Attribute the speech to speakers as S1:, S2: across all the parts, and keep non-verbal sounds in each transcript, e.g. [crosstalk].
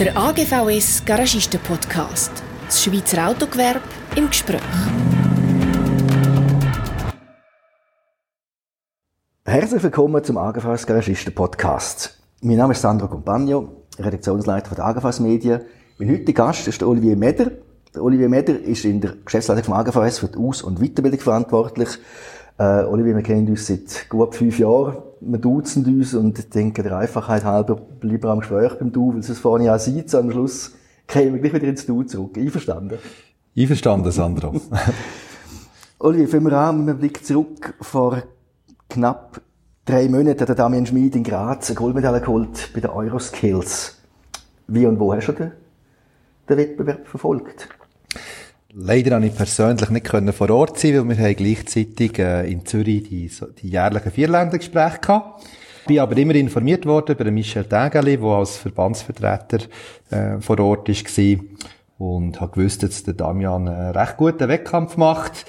S1: Der AGVS Garagisten Podcast. Das Schweizer Autogewerbe im Gespräch.
S2: Herzlich willkommen zum AGVS Garagisten Podcast. Mein Name ist Sandro Compagno, Redaktionsleiter der AGVS Medien. Mein heutiger Gast ist der Olivier Meder. Der Olivier Meder ist in der Geschäftsleitung vom AGVS für die Aus- und Weiterbildung verantwortlich. Äh, Olivier, wir kennen uns seit gut fünf Jahren. Wir duzen uns und ich denke, der Einfachheit halber wir am Gespräch beim Du, weil es vorhin ja sieht, am Schluss kämen wir gleich wieder ins Du zurück. Einverstanden?
S3: Einverstanden, Sandro. [laughs]
S2: Olivier, fangen wir an mit einem Blick zurück. Vor knapp drei Monaten hat der Damian Schmid in Graz eine Goldmedaille geholt bei den Euroskills. Wie und wo hast du den, den Wettbewerb verfolgt?
S3: Leider konnte ich persönlich nicht vor Ort sein, weil wir haben gleichzeitig äh, in Zürich die, die jährlichen Vierländergespräche gehabt. Ich bin aber immer informiert worden über Michel Dägeli, der als Verbandsvertreter äh, vor Ort war und habe gewusst, dass der Damian einen recht guten Wettkampf macht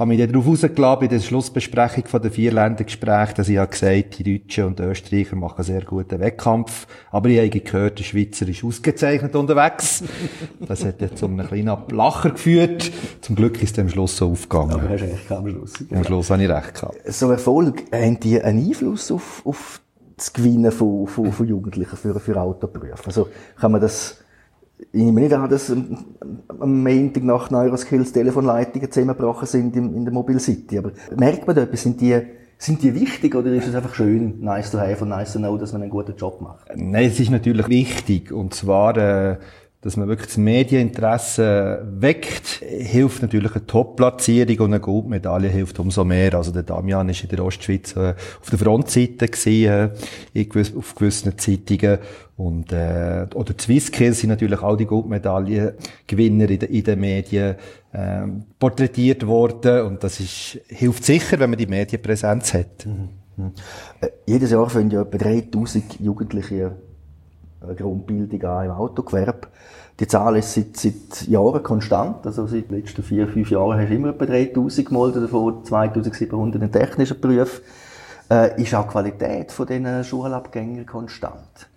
S3: habe mich dann darauf rausgelassen, bei der Schlussbesprechung von den vier Ländergesprächen, dass ich habe gesagt, die Deutschen und Österreicher machen einen sehr guten Wettkampf. Aber ich habe gehört, der Schweizer ist ausgezeichnet unterwegs. [laughs] Das hat jetzt zu einem kleinen Lacher geführt. Zum Glück ist es am Schluss so aufgegangen.
S2: Aber hast recht am Schluss.
S3: Am Schluss habe ich recht gehabt.
S2: So Erfolg, haben die einen Einfluss auf, auf das Gewinnen von, von, von Jugendlichen für, für Autoberufe? Also, kann man das ich nehme nicht an, dass am Montag nach Neuroskills Telefonleitungen zusammengebrochen sind in, der Mobile City. Aber merkt man da etwas? Sind die, sind die wichtig oder ist es einfach schön, nice to have und nice to know, dass man einen guten Job macht?
S3: Nein, es ist natürlich wichtig. Und zwar, äh, dass man wirklich das Medieninteresse weckt, hilft natürlich eine Top-Platzierung und eine Goldmedaille hilft umso mehr. Also der Damian ist in der Ostschweiz äh, auf der Frontseite gewesen, äh, auf gewissen Zeitungen und äh, oder die Swisskills sind natürlich all die Goldmedaillengewinner in, de, in den Medien äh, porträtiert worden und das ist, hilft sicher, wenn man die Medienpräsenz hat. Mhm.
S2: Mhm. Äh, jedes Jahr finden ja etwa 3000 Jugendliche Grundbildung an im Autogewerbe. Die Zahl ist seit, seit Jahren konstant. Also seit den letzten vier, fünf Jahren hast du immer etwa 3000 gemeldet, davon 2700 in technischen Berufen. Äh, ist auch die Qualität von diesen Schulabgängern konstant?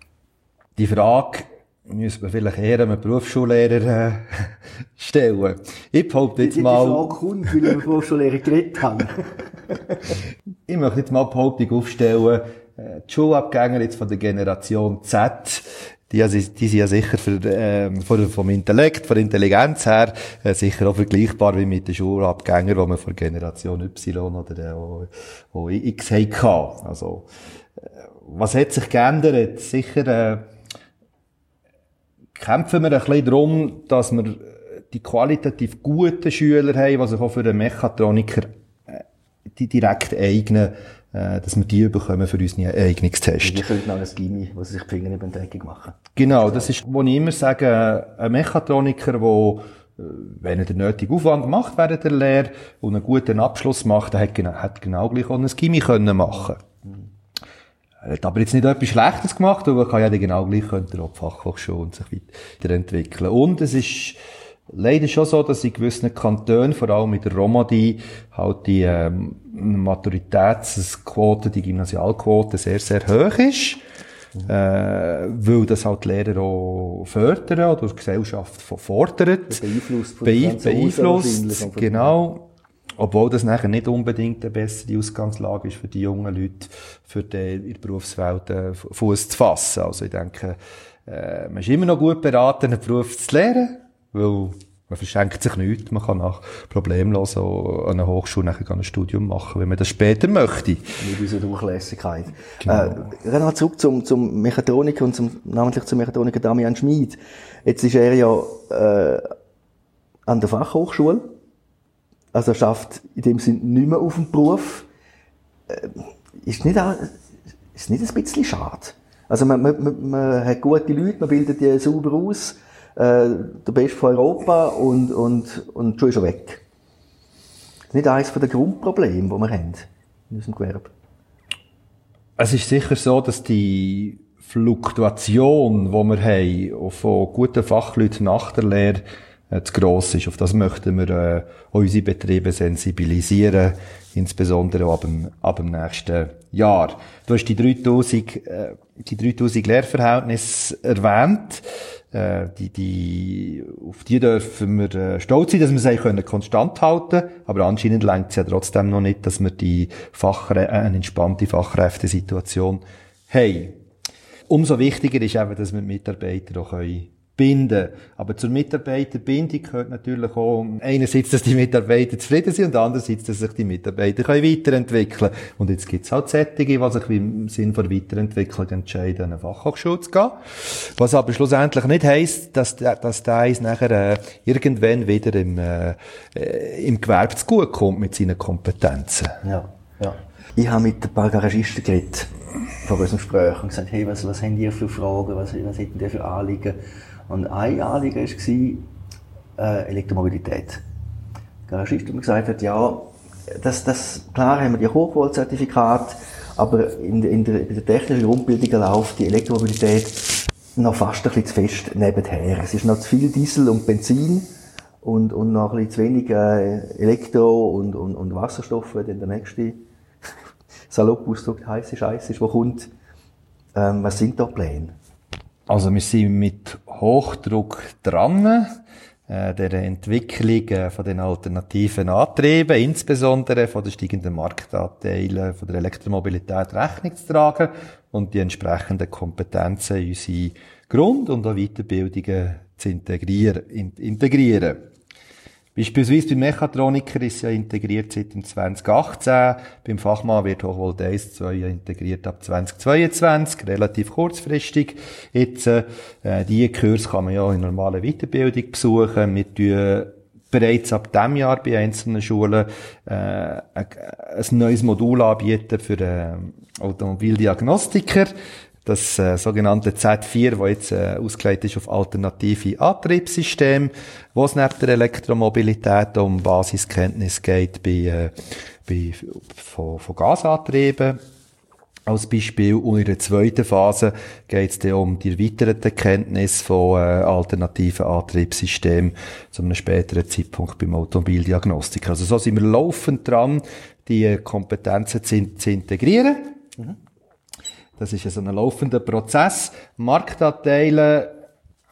S3: Die Frage müssen wir vielleicht eher einem Berufsschullehrer äh, [laughs] stellen. Ich behaupte jetzt mal...
S2: Die Frage kommt, weil wir mit Berufsschullehrer geredet haben. [laughs]
S3: ich möchte jetzt mal die Behauptung aufstellen, äh, die Schulabgänger jetzt von der Generation Z, die, die sind ja sicher für, äh, von, vom Intellekt, von der Intelligenz her, äh, sicher auch vergleichbar wie mit den Schulabgängern, die man von Generation Y oder äh, o, o X hatten. Also, äh, was hat sich geändert? Sicher, äh, kämpfen wir ein bisschen darum, dass wir die qualitativ guten Schüler haben, die sich auch für einen Mechatroniker äh, die direkt eignen, äh, dass wir die bekommen für unseren Eignungstest.
S2: Wir könnten auch ein Gimmi, wo sie sich die Finger in die Entdeckung machen.
S3: Genau, das ist, wo ich immer sage, ein Mechatroniker, der wenn er den nötigen Aufwand macht während der Lehre und einen guten Abschluss macht, der hat genau, hat genau gleich auch ein Gimmi können machen. Er hat aber jetzt nicht etwas Schlechtes gemacht, aber er kann ja genau gleich könnte er auch die Fachhochschule und sich weiterentwickeln. Und es ist leider schon so, dass in gewissen Kantonen, vor allem mit der Romadi, halt die ähm, Maturitätsquote, die Gymnasialquote sehr, sehr hoch ist. Mhm. Äh, weil das halt die Lehrer auch fördern oder die Gesellschaft fordert.
S2: Beeinflusst.
S3: Be beeinflusst, genau. Obwohl das nachher nicht unbedingt eine bessere Ausgangslage ist für die jungen Leute, für die in der Berufswelt äh, Fuß zu fassen. Also ich denke, äh, man ist immer noch gut beraten, einen Beruf zu lernen, weil man verschenkt sich nichts. Man kann nach problemlos an einer Hochschule nachher ein Studium machen, wenn man das später möchte.
S2: Mit unserer Durchlässigkeit. Genau. Äh, zurück zum, zum Mechatroniker und zum, namentlich zum Mechatroniker Damian Schmid. Jetzt ist er ja äh, an der Fachhochschule. Also er schafft in dem Sinn nicht mehr auf dem Beruf. Äh, ist nicht, auch, ist nicht ein bisschen schade? Also man, man, man, man hat gute Leute, man bildet die sauber aus, äh, der Beste von Europa und, und, und schon ist er weg. Das ist nicht eines der Grundprobleme, die wir haben in unserem Gewerbe.
S3: Es ist sicher so, dass die Fluktuation, die wir haben, von guten Fachleuten nach der Lehre, äh, zu gross ist. Auf das möchten wir äh, unsere Betriebe sensibilisieren, insbesondere ab dem, ab dem nächsten Jahr. Du hast die 3000, äh, die 3000 Lehrverhältnisse erwähnt. Äh, die, die, auf die dürfen wir äh, stolz sein, dass wir sie können konstant halten aber anscheinend lenkt es ja trotzdem noch nicht, dass wir die Fachre äh, eine entspannte Fachkräftesituation haben. Umso wichtiger ist eben, dass wir Mitarbeiter auch können binden. Aber zur Mitarbeiterbindung gehört natürlich auch einerseits, dass die Mitarbeiter zufrieden sind und andererseits, dass sich die Mitarbeiter können weiterentwickeln können. Und jetzt gibt es halt Sättige, die sich im Sinn von Weiterentwicklung entscheiden, eine Fachhochschule zu gehen. Was aber schlussendlich nicht heisst, dass, dass der eins nachher äh, irgendwann wieder im, äh, im Gewerbe zu gut kommt mit seinen Kompetenzen.
S2: Ja, ja. Ich habe mit ein paar Garagisten geredet vor unserem Gespräch und gesagt, hey, was, was haben die für Fragen, was, was hätten die für Anliegen? Und ein Anliegen war äh, Elektromobilität. Der Garagist hat mir gesagt, ja, das, das, klar haben wir die Hochvoltzertifikate, aber in, in, der, in der technischen Grundbildung läuft die Elektromobilität noch fast ein bisschen zu fest nebenher. Es ist noch zu viel Diesel und Benzin und, und noch ein bisschen zu wenig äh, Elektro und, und, und Wasserstoff, wenn der nächste salopp ausdrückt heiße Scheiße ist, wo kommt. Ähm, was sind da Pläne?
S3: Also wir sind mit Hochdruck dran, äh, der Entwicklung äh, von den alternativen Antrieben, insbesondere von den steigenden Marktanteilen von der Elektromobilität Rechnung zu tragen und die entsprechenden Kompetenzen in unsere Grund- und auch Weiterbildungen zu integrieren. integrieren. Beispielsweise beim Mechatroniker ist ja integriert seit dem 2018. Beim Fachmann wird Hochvolt 1, 2 ja integriert ab 2022, relativ kurzfristig. Jetzt, äh, diese Kurs kann man ja in normaler Weiterbildung besuchen. Wir tun bereits ab diesem Jahr bei einzelnen Schulen äh, ein, neues Modul anbieten für äh, Automobildiagnostiker das äh, sogenannte Z4, wo jetzt äh, ausgelegt ist auf alternative Antriebssysteme, wo es neben der Elektromobilität um Basiskenntnis geht bei, äh, bei von, von Gasantrieben als Beispiel. Und in der zweiten Phase geht es dann um die erweiterte Kenntnis von äh, alternativen Antriebssystemen zu einem späteren Zeitpunkt beim Automobildiagnostik. Also so sind wir laufend dran, die Kompetenzen zu, zu integrieren. Mhm. Das ist so ein laufender Prozess. Marktanteile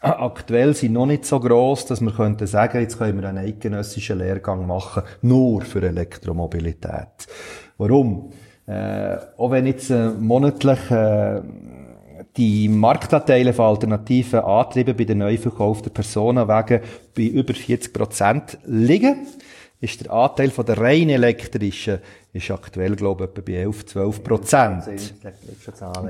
S3: äh, aktuell sind noch nicht so groß, dass wir könnten sagen, jetzt können wir einen eidgenössischen Lehrgang machen, nur für Elektromobilität. Warum? Äh, auch wenn jetzt äh, monatlich äh, die Marktanteile von alternativen Antrieben bei den neu verkauften Personenwagen bei über 40 Prozent liegen, ist der Anteil von der rein elektrischen ist aktuell, glaube ich, etwa bei 11, 12 Prozent.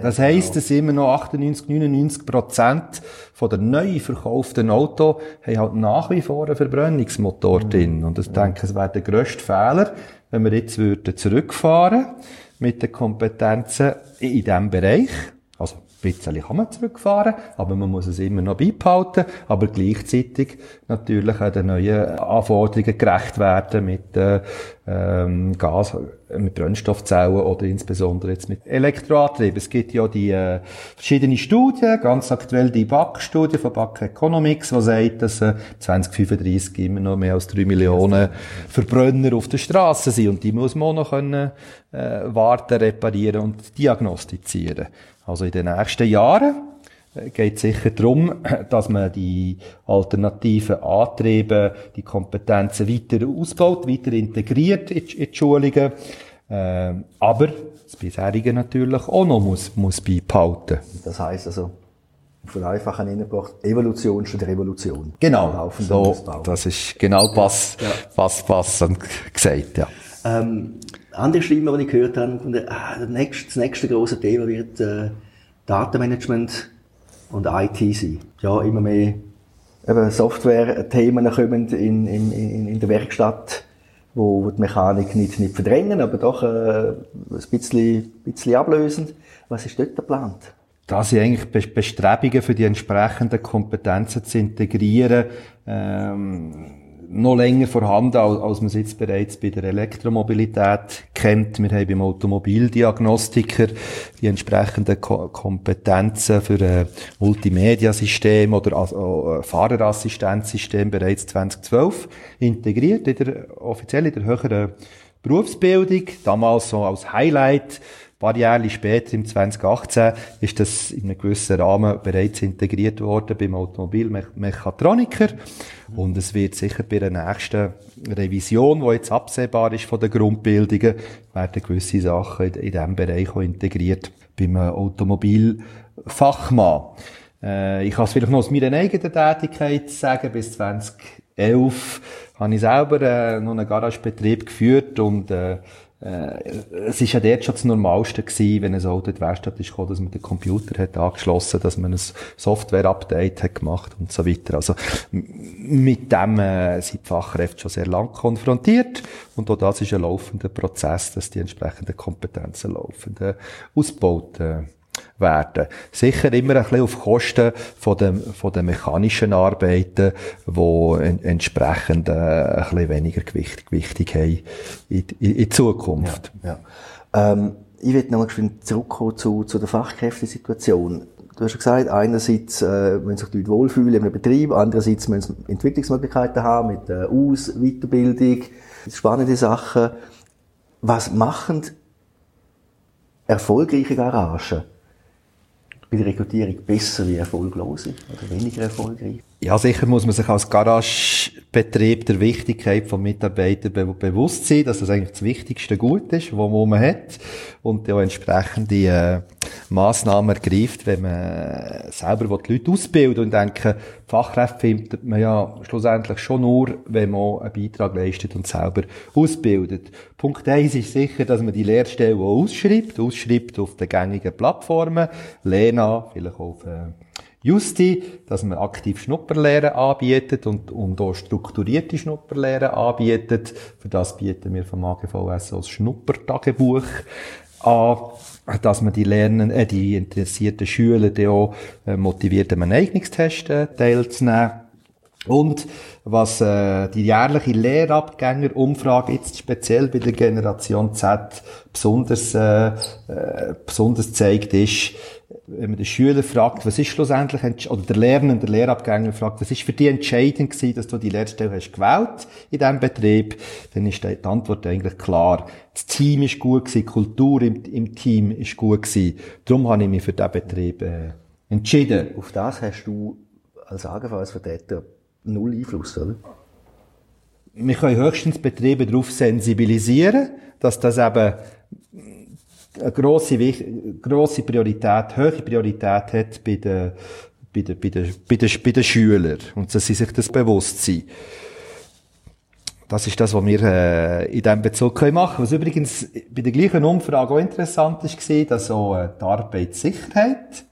S3: Das heisst, dass immer noch 98, 99 Prozent von der neu verkauften Auto haben halt nach wie vor einen Verbrennungsmotor mhm. drin. Und ich denke, es wäre der grösste Fehler, wenn wir jetzt würden zurückfahren mit den Kompetenzen in diesem Bereich. Also, bisschen kann man zurückfahren, aber man muss es immer noch beibehalten, aber gleichzeitig natürlich auch den neuen Anforderungen gerecht werden mit äh, ähm, Gas, mit Brennstoffzellen oder insbesondere jetzt mit Elektroantrieb. Es gibt ja die äh, verschiedene Studien, ganz aktuell die BAC-Studie von BAC Economics, die sagt, dass äh, 2035 immer noch mehr als drei Millionen Verbrenner auf der Straße sind und die muss man auch noch können, äh, warten, reparieren und diagnostizieren. Also in den nächsten Jahren geht sicher darum, dass man die alternativen Antriebe, die Kompetenzen weiter ausbaut, weiter integriert in die Schulungen. Ähm, aber das bisherige natürlich auch noch muss, muss beibehalten.
S2: Das heisst also, vereinfachen hingebracht, Evolution statt Revolution.
S3: Genau, so, das ist genau pass, ja. pass, passend gesagt, ja.
S2: Ähm, andere Stimmen, die ich gehört habe, gefunden, ah, das, nächste, das nächste große Thema wird äh, Datenmanagement und IT sein. Ja, immer mehr Software-Themen kommen in, in, in, in der Werkstatt, wo, wo die Mechanik nicht, nicht verdrängen, aber doch äh, ein bisschen, bisschen ablösend. Was ist dort geplant?
S3: Da sind eigentlich Bestrebungen für die entsprechenden Kompetenzen zu integrieren. Ähm noch länger vorhanden, als man es jetzt bereits bei der Elektromobilität kennt. Wir haben beim Automobildiagnostiker die entsprechenden Ko Kompetenzen für ein Multimedia-System oder also Fahrerassistenzsystem bereits 2012 integriert, in der, offiziell in der höheren Berufsbildung. Damals so als Highlight paar Jahre später, im 2018, ist das in einem gewissen Rahmen bereits integriert worden beim Automobilmechatroniker. Und es wird sicher bei der nächsten Revision, die jetzt absehbar ist von den Grundbildungen, werden gewisse Sachen in, in diesem Bereich auch integriert beim Automobilfachmann. Äh, ich kann es vielleicht noch aus meiner eigenen Tätigkeit sagen, bis 2011 habe ich selber äh, noch einen Garagebetrieb geführt und äh, äh, es ist ja dort schon das Normalste gewesen, wenn ein Auto in die Werkstatt ist gekommen, dass man den Computer hat angeschlossen, dass man ein Software-Update hat gemacht und so weiter. Also mit dem äh, sind die Fachkräfte schon sehr lang konfrontiert und auch das ist ein laufender Prozess, dass die entsprechenden Kompetenzen laufend äh, ausgebaut äh, werden. Sicher immer ein bisschen auf Kosten von den, von den mechanischen Arbeiten, die en, entsprechend äh, ein bisschen weniger Gewicht, Gewichtig haben in, in, in Zukunft.
S2: Ja, ja. Ähm, ich will noch mal zurückkommen zu, zu der Fachkräftesituation. Du hast ja gesagt, einerseits äh, müssen sich die Leute wohlfühlen im Betrieb, andererseits müssen sie Entwicklungsmöglichkeiten haben mit äh, Aus-, Weiterbildung, spannende Sachen. Was machen erfolgreiche Garagen? Bei der Rekrutierung besser wie erfolglose oder weniger erfolgreich?
S3: Ja, sicher muss man sich als Garagebetrieb der Wichtigkeit von Mitarbeitern be bewusst sein, dass das eigentlich das wichtigste Gut ist, was man hat und auch entsprechende äh, Massnahmen ergreift, wenn man selber die Leute ausbilden und denken, Fachkräfte findet man ja schlussendlich schon nur, wenn man einen Beitrag leistet und selber ausbildet. Punkt eins ist sicher, dass man die Lehrstelle ausschreibt, ausschreibt auf den gängigen Plattformen, Lena, vielleicht auf äh, Justi, dass man aktiv Schnupperlehren anbietet und, und auch strukturierte Schnupperlehren anbietet. Für das bieten wir vom AGVS als Schnuppertagebuch an, dass man die Lernen, äh, die interessierten Schüler die auch äh, motiviert, am Eignungstest äh, teilzunehmen. Und was äh, die jährliche Lehrabgängerumfrage jetzt speziell bei der Generation Z besonders, äh, äh, besonders zeigt, ist, wenn man den Schüler fragt, was ist schlussendlich, oder der Lernende, der Lehrabgänger fragt, was ist für dich entscheidend gewesen, dass du die Lehrstelle hast gewählt in diesem Betrieb, dann ist die Antwort eigentlich klar. Das Team ist gut gewesen, die Kultur im, im Team ist gut gewesen. Darum habe ich mich für diesen Betrieb äh, entschieden.
S2: Auf das hast du als Vertreter null Einfluss, oder?
S3: Wir können höchstens Betriebe darauf sensibilisieren, dass das eben eine grosse, grosse Priorität, hohe Priorität hat bei den, bei den, bei den, bei den, bei den Schülern. Und dass sie sich das bewusst sind. Das ist das, was wir äh, in diesem Bezug können machen können. Was übrigens bei der gleichen Umfrage auch interessant war, dass auch äh, die Arbeitssicherheit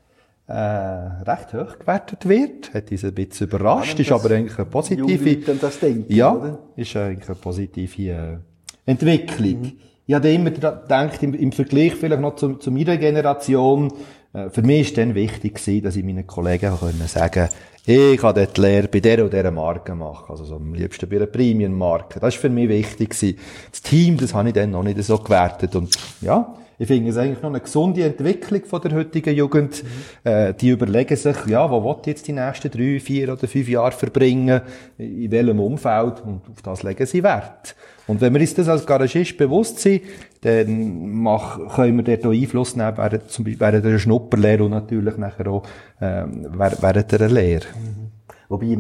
S3: äh, recht hoch gewertet wird. Hat uns ein bisschen überrascht, ist aber eigentlich eine positive...
S2: Das denken,
S3: ja, oder? ist eigentlich eine positive äh, Entwicklung. Mhm ich habe immer gedacht, im, im Vergleich vielleicht noch zu, zu meiner Generation, äh, für mich ist dann wichtig gewesen, dass ich meinen Kollegen können sagen ich kann dort die Lehre bei der oder dieser Marke machen. Also so am liebsten bei einer Premium-Marke. Das ist für mich wichtig gewesen. Das Team, das habe ich dann noch nicht so gewertet. Und ja, ich finde es eigentlich noch eine gesunde Entwicklung von der heutigen Jugend. Mhm. Äh, die überlegen sich, ja, wo will ich jetzt die nächsten drei, vier oder fünf Jahre verbringen? In welchem Umfeld? Und auf das legen sie Wert. Und wenn wir uns das als Garagist bewusst sind, dann mach, können wir dort auch Einfluss nehmen, während, zum Beispiel während der Schnupperlehre und natürlich nachher auch ähm, während der Lehre. Mhm.
S2: Wobei,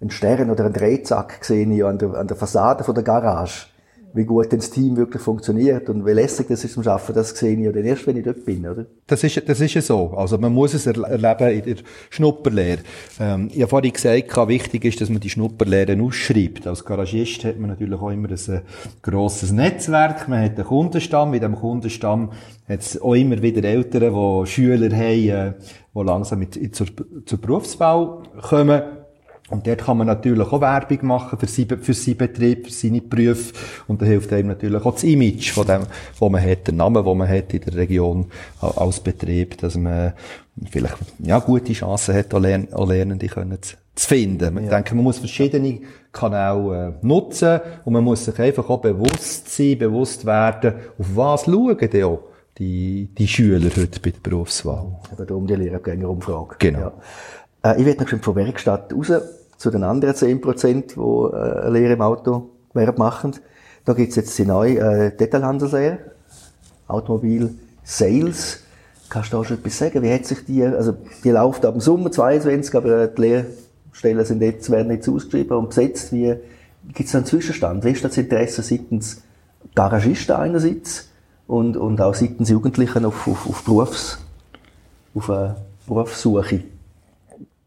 S2: ein Stern oder ein Drehzack gesehen ich an der, an der Fassade von der Garage wie gut das Team wirklich funktioniert und wie lässig das ist zum Arbeiten, das sehe ich ja dann erst, wenn ich dort bin, oder?
S3: Das ist, das ist ja so. Also man muss es erleben in der Schnupperlehre. Ähm, ich habe vorhin gesagt, wichtig ist, dass man die Schnupperlehre ausschreibt. Als Garagist hat man natürlich auch immer ein äh, grosses Netzwerk. Man hat einen Kundenstamm. In diesem Kundenstamm hat es auch immer wieder Eltern, die Schüler haben, äh, die langsam mit, zur, zur Berufswahl kommen. Und dort kann man natürlich auch Werbung machen für, sie, für seinen Betrieb, für seine Berufe. Und da hilft einem natürlich auch das Image von dem, wo man hat, der Name, wo man hat in der Region als Betrieb, dass man vielleicht, ja, gute Chancen hat, auch, Lern auch Lernende können zu, zu finden. Ich ja. denke, man muss verschiedene Kanäle äh, nutzen und man muss sich einfach auch bewusst sein, bewusst werden, auf was schauen die auch die, die Schüler heute bei der Berufswahl.
S2: Aber darum die Lehrabgängerumfrage.
S3: Genau. Ja.
S2: Äh, ich werde noch von Werkstatt raus zu den anderen 10 Prozent, die äh, eine Lehre im Autogewerbe machen. Da gibt's jetzt die neue äh, Detailhandelslehre, Automobil, Sales. Kannst du da schon etwas sagen? Wie hat sich die, also die läuft ab dem Sommer 22, aber die Lehrstellen sind jetzt, werden jetzt ausgeschrieben und besetzt. Wie gibt es einen Zwischenstand? Wie ist das Interesse seitens Garagisten einerseits und, und auch seitens Jugendlichen auf, auf, auf Berufs, auf eine Berufssuche?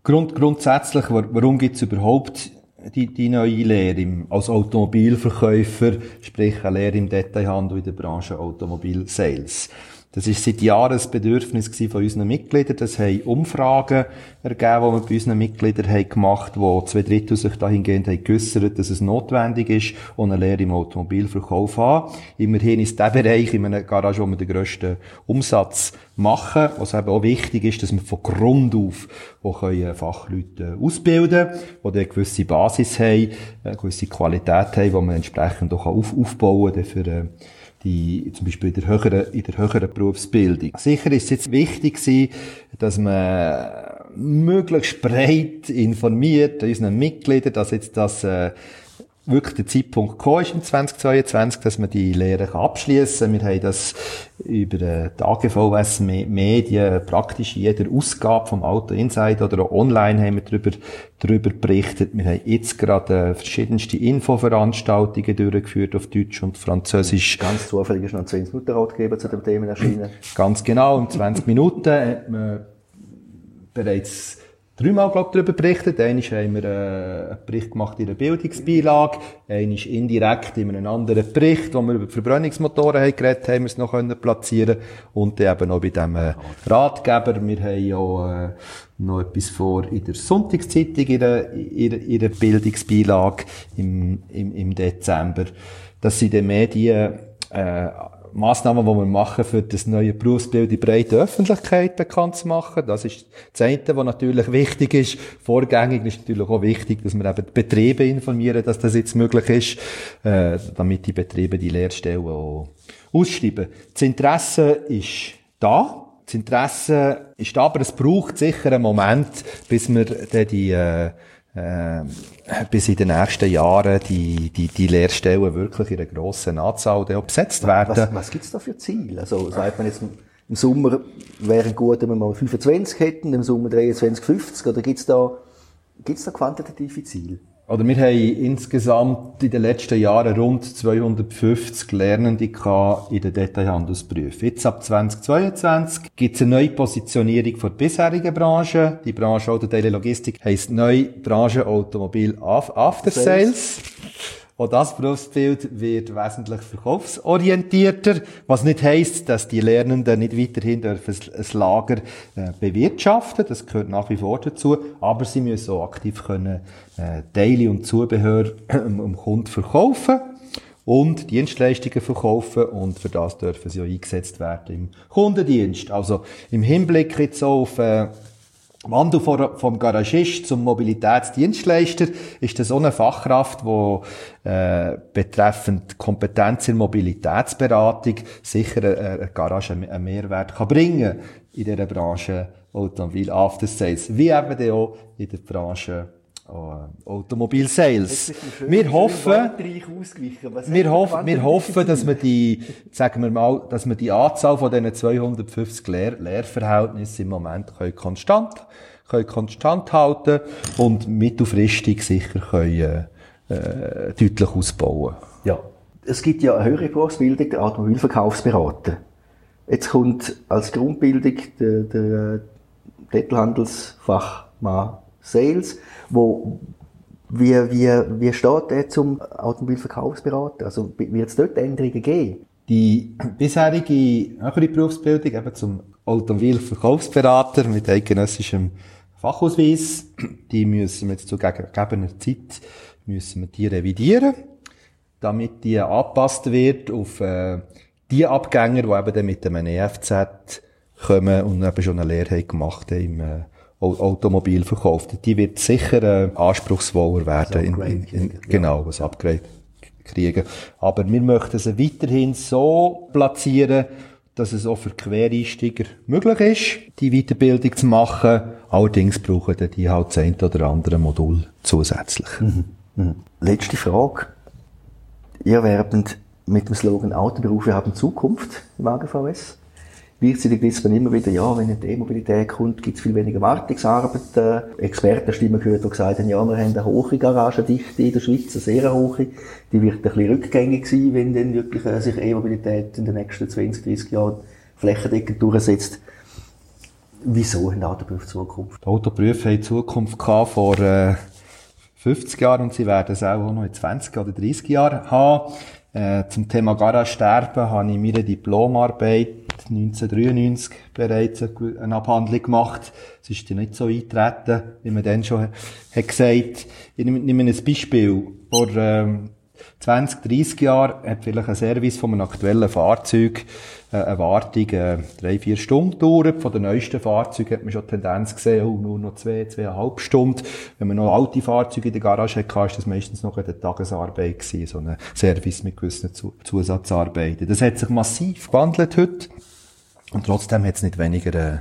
S3: Grund, grundsätzlich, warum gibt es überhaupt die, die neue Lehre als Automobilverkäufer, sprich eine Lehre im Detailhandel in der Branche Automobil-Sales? Das ist seit Jahren ein Bedürfnis von unseren Mitgliedern. Das haben Umfragen ergeben, die wir bei unseren Mitgliedern haben gemacht haben, wo zwei Drittel sich dahingehend haben geäussert, dass es notwendig ist, und eine Lehre im Automobilverkauf haben. Immerhin ist der Bereich in einer Garage, wo wir den grössten Umsatz machen, was eben auch wichtig ist, dass wir von Grund auf können Fachleute ausbilden, die eine gewisse Basis haben, eine gewisse Qualität haben, die man entsprechend auch auf, aufbauen kann für äh, die, zum Beispiel in der höheren, in der höheren Berufsbildung. Sicher ist es jetzt wichtig gewesen, dass man möglichst breit informiert unseren Mitgliedern, dass jetzt das, äh, wirklich der Zeitpunkt gekommen ist im 2022, dass man die Lehre abschließen kann. Wir haben das über die AGVS Medien praktisch jeder Ausgabe vom Auto Insight oder auch online haben wir darüber, darüber berichtet. Wir haben jetzt gerade verschiedenste Infoveranstaltungen durchgeführt auf Deutsch und Französisch.
S2: Ganz zufällig ist noch ein 20 Minuten Ratgeber zu dem Thema erschienen.
S3: Ganz genau, in 20 Minuten hat man bereits dreimal, glaub, darüber berichtet. Einmal haben wir äh, einen Bericht gemacht in einer Bildungsbeilage, einmal indirekt in einem anderen Bericht, wo wir über die Verbrennungsmotoren haben geredet haben, wir es noch können platzieren und dann eben noch bei diesem äh, Ratgeber. Wir haben ja äh, noch etwas vor in der Sonntagszeitung, in der, in der Bildungsbeilage im, im, im Dezember. Das sind die Medien, äh, Massnahmen, die wir machen, für das neue Berufsbild in breiter Öffentlichkeit bekannt zu machen. Das ist das eine, was natürlich wichtig ist. Vorgängig ist natürlich auch wichtig, dass wir eben die Betriebe informieren, dass das jetzt möglich ist, äh, damit die Betriebe die Lehrstellen auch ausschreiben. Das Interesse ist da. Das Interesse ist da, aber es braucht sicher einen Moment, bis wir dann die, äh, äh, bis in den nächsten Jahren die, die, die Lehrstellen wirklich in einer grossen Anzahl besetzt werden.
S2: Was, was gibt's da für Ziele? Also sagt man jetzt, im Sommer wäre gut, wenn wir mal 25 hätten, im Sommer 23, 50, oder gibt's da, gibt's da quantitative Ziele?
S3: Oder wir haben insgesamt in den letzten Jahren rund 250 Lernende in den Detailhandelsberufen. Jetzt ab 2022 gibt es eine neue Positionierung für die bisherige Branche. Die Branche Autoteile-Logistik heisst neu Branche Automobil After Sales. Auch das Berufsbild wird wesentlich verkaufsorientierter, was nicht heisst, dass die Lernenden nicht weiterhin dürfen ein Lager äh, bewirtschaften. Das gehört nach wie vor dazu. Aber sie müssen auch aktiv können äh, Teile und Zubehör am Kunden verkaufen und Dienstleistungen verkaufen und für das dürfen sie auch eingesetzt werden im Kundendienst. Also im Hinblick jetzt auf äh, Wandel vom Garagist zum Mobilitätsdienstleister ist das so eine Fachkraft, die äh, betreffend Kompetenz in Mobilitätsberatung sicher eine, Garage einen Mehrwert kann bringen in dieser Branche Automobil After Sales, wie eben auch in der Branche Automobil Sales. Wir hoffen, wir hoffen, wir hoffen, dass wir die, sagen wir mal, dass wir die Anzahl von diesen 250 Lehr Lehrverhältnissen im Moment können konstant, können konstant halten und mittelfristig sicher können, äh, deutlich ausbauen.
S2: Ja. Es gibt ja eine höhere Berufsbildung, der Automobilverkaufsberater. Jetzt kommt als Grundbildung der, der Detailhandelsfachmann Sales, wo wie, wie, wie steht der zum Automobilverkaufsberater? Also wird es dort Änderungen geben?
S3: Die bisherige höhere Berufsbildung eben zum Automobilverkaufsberater mit eidgenössischem Fachausweis, die müssen wir jetzt zu gegebener Zeit müssen wir die revidieren, damit die angepasst wird auf äh, die Abgänger, die eben dann mit dem EFZ kommen und eben schon eine Lehre gemacht haben im äh, Automobil verkauft. Die wird sicher äh, anspruchsvoller werden. In, in, in, genau, was Upgrade kriegen. Aber wir möchten sie weiterhin so platzieren, dass es auch für Quereinsteiger möglich ist, die Weiterbildung zu machen. Allerdings brauchen die halt das ein oder andere Modul zusätzlich. Mhm.
S2: Mhm. Letzte Frage. Ihr werbt mit dem Slogan Autoberufe haben Zukunft im AGVS. Gleichzeitig liest man immer wieder, ja, wenn eine E-Mobilität kommt, gibt es viel weniger Wartungsarbeit. Äh, Expertenstimmen gehört, die gesagt haben, ja, wir haben eine hohe Garagendichte in der Schweiz, eine sehr hohe. Die wird ein bisschen rückgängig sein, wenn dann wirklich äh, sich E-Mobilität in den nächsten 20, 30 Jahren flächendeckend durchsetzt. Wieso haben Autoberufe Zukunft?
S3: Die Autoberufe haben Zukunft gehabt vor äh, 50 Jahren und sie werden es auch noch in 20 oder 30 Jahren haben. Äh, zum Thema Garage sterben habe ich meine Diplomarbeit 1993 bereits eine Abhandlung gemacht. Es ist nicht so eingetreten, wie man dann schon hat gesagt. Ich nehme ein Beispiel. Vor ähm, 20, 30 Jahren hat vielleicht ein Service von einem aktuellen Fahrzeug äh, eine Wartung äh, drei, vier Stunden gedauert. Von den neuesten Fahrzeugen hat man schon Tendenz gesehen, oh, nur noch zwei, zweieinhalb Stunden. Wenn man noch alte Fahrzeuge in der Garage hatte, ist das meistens noch eine Tagesarbeit gewesen, so ein Service mit gewissen Zusatzarbeiten. Das hat sich massiv gewandelt heute. Und trotzdem hat es nicht weniger äh,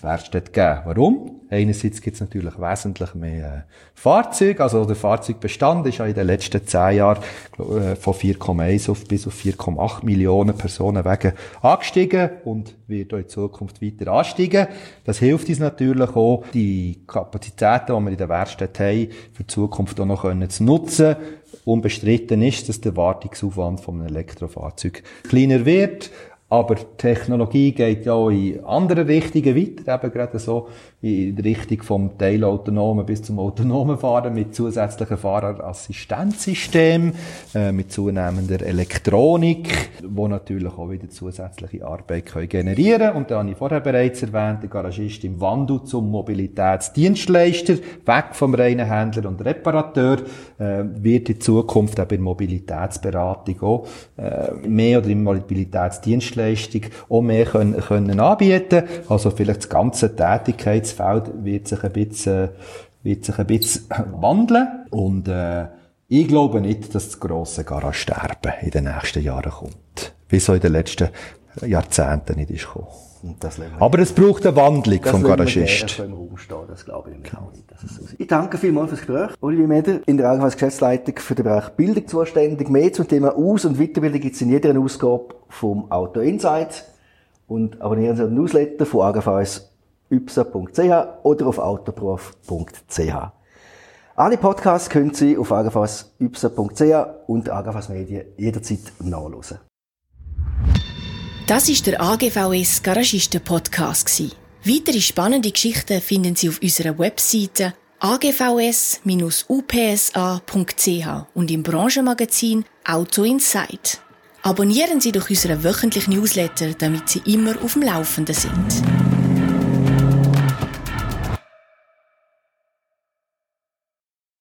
S3: Werkstätte geben. Warum? Einerseits gibt es natürlich wesentlich mehr äh, Fahrzeuge, also der Fahrzeugbestand ist ja in den letzten zehn Jahren äh, von 4,1 auf bis auf 4,8 Millionen Personenwagen angestiegen und wird auch in Zukunft weiter ansteigen. Das hilft uns natürlich auch, die Kapazitäten, die wir in der Werkstatt haben, für die Zukunft auch noch können zu nutzen. Unbestritten ist, dass der Wartungsaufwand von einem Elektrofahrzeug kleiner wird. Aber Technologie geht ja auch in andere Richtungen weiter, eben gerade so in die Richtung vom Teilautonomen bis zum autonomen Fahren mit zusätzlichen Fahrerassistenzsystemen, äh, mit zunehmender Elektronik, wo natürlich auch wieder zusätzliche Arbeit können generieren. Und da habe ich vorher bereits erwähnt, der Garagist im Wandel zum Mobilitätsdienstleister, weg vom reinen Händler und Reparateur, äh, wird in Zukunft auch bei Mobilitätsberatung auch äh, mehr oder in Mobilitätsdienstleistung auch mehr können, können anbieten. Also vielleicht das ganze Tätigkeits Arbeitsfeld wird sich ein bisschen, wird sich ein bisschen wandeln. Und, äh, ich glaube nicht, dass das grosse Garage-Sterben in den nächsten Jahren kommt. Wie so in den letzten Jahrzehnten nicht ist gekommen. Aber es braucht eine Wandlung vom Garagist.
S2: Das glaube ich nicht. So ich danke vielmals fürs Gespräch. Olivier Meder, in der Allgemeinen Geschäftsleitung für den Bereich Bildung zuständig. Mehr zum Thema Aus- und Weiterbildung gibt es in jeder Ausgabe vom Auto Insights. Und abonnieren Sie den Newsletter von AGVS ypsa.ch oder auf autoprof.ch. Alle Podcasts können Sie auf agfas.ypsa.ch und AGFAS Medien jederzeit nachlesen.
S1: Das ist der AGVS Garagisten Podcast Weitere spannende Geschichten finden Sie auf unserer Webseite agvs-upsa.ch und im Branchenmagazin Auto Insight. Abonnieren Sie doch unseren wöchentlichen Newsletter, damit Sie immer auf dem Laufenden sind.